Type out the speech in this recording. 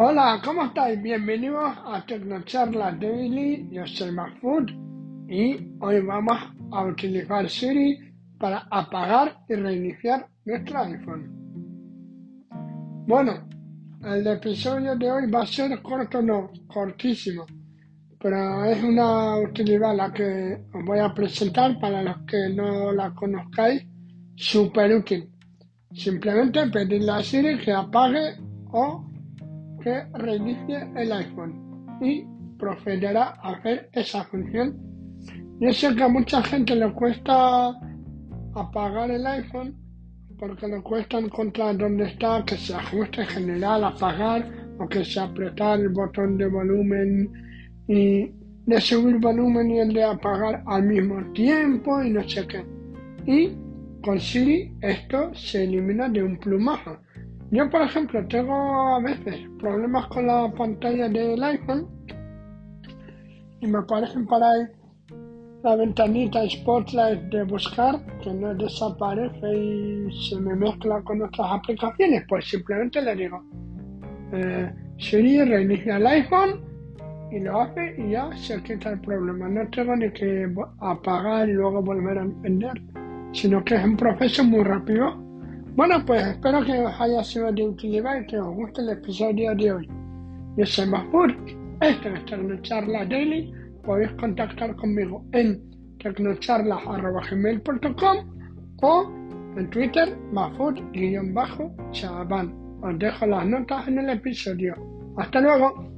Hola, ¿cómo estáis? Bienvenidos a Tecnocharla Daily. Yo soy Mahfood y hoy vamos a utilizar Siri para apagar y reiniciar nuestro iPhone. Bueno, el episodio de hoy va a ser corto, no, cortísimo, pero es una utilidad la que os voy a presentar para los que no la conozcáis, súper útil. Simplemente pedirle a Siri que apague o que reinicie el iPhone y procederá a hacer esa función. Yo sé que a mucha gente le cuesta apagar el iPhone porque le cuesta encontrar dónde está, que se ajuste general, apagar o que se apretar el botón de volumen y de subir volumen y el de apagar al mismo tiempo y no sé qué. Y con Siri esto se elimina de un plumazo. Yo, por ejemplo, tengo a veces problemas con la pantalla del iPhone y me aparecen para ahí la ventanita Spotlight de buscar que no desaparece y se me mezcla con otras aplicaciones. Pues simplemente le digo eh, Siri reinicia el iPhone y lo hace y ya se quita el problema. No tengo ni que apagar y luego volver a encender, sino que es un proceso muy rápido. Bueno, pues espero que os haya sido de utilidad y que os guste el episodio de hoy. Yo soy Mahfoud, esta es Tecnocharla Daily. Podéis contactar conmigo en tecnocharlas.gmail.com o en Twitter, mahfoud-chaban. Os dejo las notas en el episodio. ¡Hasta luego!